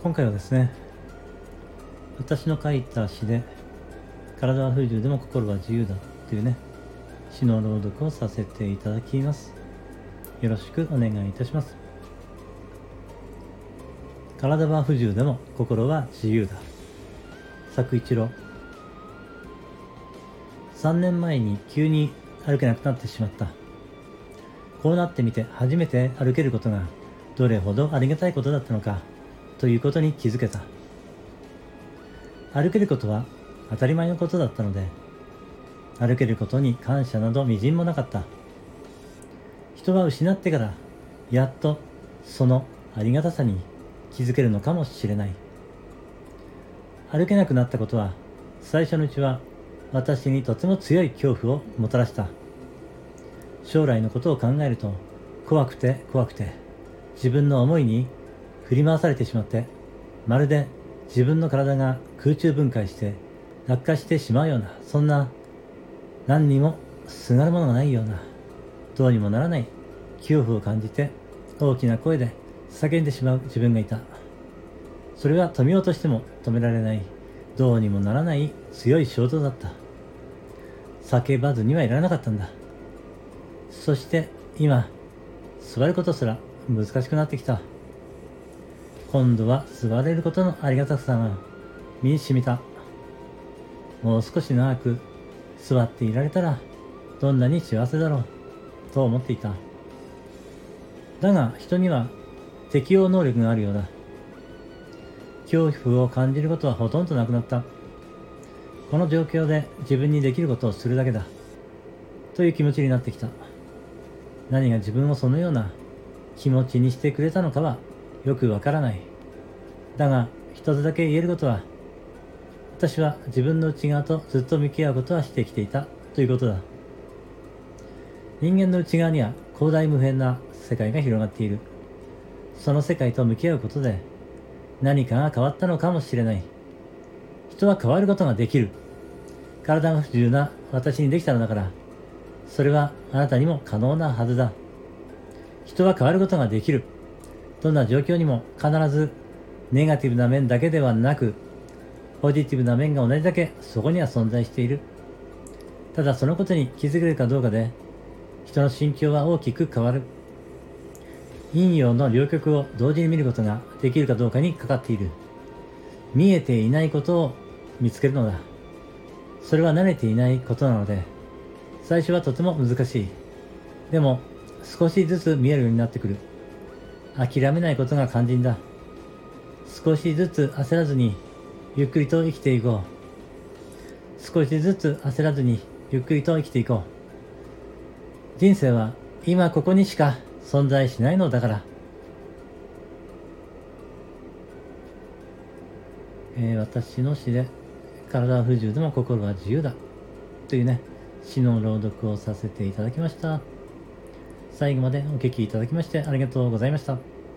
今回はですね私の書いた詩で「体は不自由でも心は自由だ」というね詩の朗読をさせていただきます。よろしくお願いいたします。体は不自由でも心は自由だ。作一郎。3年前に急に歩けなくなってしまった。こうなってみて初めて歩けることがどれほどありがたいことだったのか。ということに気づけた。歩けることは当たり前のことだったので歩けることに感謝などみじんもなかった。人は失ってからやっとそのありがたさに気づけるのかもしれない。歩けなくなったことは最初のうちは私にとても強い恐怖をもたらした。将来のことを考えると怖くて怖くて自分の思いに振り回されてしまってまるで自分の体が空中分解して落下してしまうようなそんな何にもすがるものがないようなどうにもならない恐怖を感じて大きな声で叫んでしまう自分がいた。それは止めようとしても止められないどうにもならない強い衝動だった。叫ばずにはいられなかったんだ。そして今座ることすら難しくなってきた。今度は座れることのありがたさが身に染みた。もう少し長く座っていられたらどんなに幸せだろうと思っていた。だが人には適応能力があるようだ。恐怖を感じることはほとんどなくなった。この状況で自分にできることをするだけだ。という気持ちになってきた。何が自分をそのような気持ちにしてくれたのかはよくわからない。だが、一つだけ言えることは、私は自分の内側とずっと向き合うことはしてきていたということだ。人間の内側には広大無辺な世界が広がっている。その世界と向き合うことで何かが変わったのかもしれない。人は変わることができる。体が不自由な私にできたのだから、それはあなたにも可能なはずだ。人は変わることができる。どんな状況にも必ずネガティブな面だけではなく、ポジティブな面が同じだけそこには存在している。ただそのことに気づけるかどうかで、人の心境は大きく変わる。陰陽の両極を同時に見ることができるかどうかにかかっている。見えていないことを見つけるのだ。それは慣れていないことなので、最初はとても難しい。でも、少しずつ見えるようになってくる。諦めないことが肝心だ。少しずつ焦らずに、ゆっくりと生きていこう。少しずつ焦らずに、ゆっくりと生きていこう。人生は今ここにしか存在しないのだから。えー、私の詩で、体は不自由でも心は自由だ。というね、詩の朗読をさせていただきました。最後までお聴きいただきましてありがとうございました。